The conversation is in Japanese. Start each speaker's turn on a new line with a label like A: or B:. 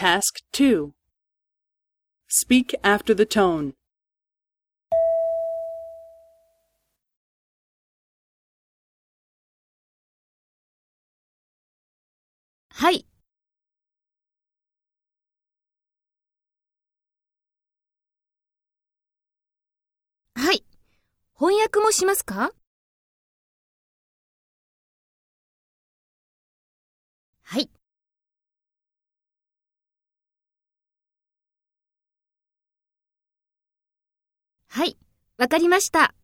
A: Task 2 Speak after the tone.
B: はい。はい。翻訳もしますかはい。はい。わかりました。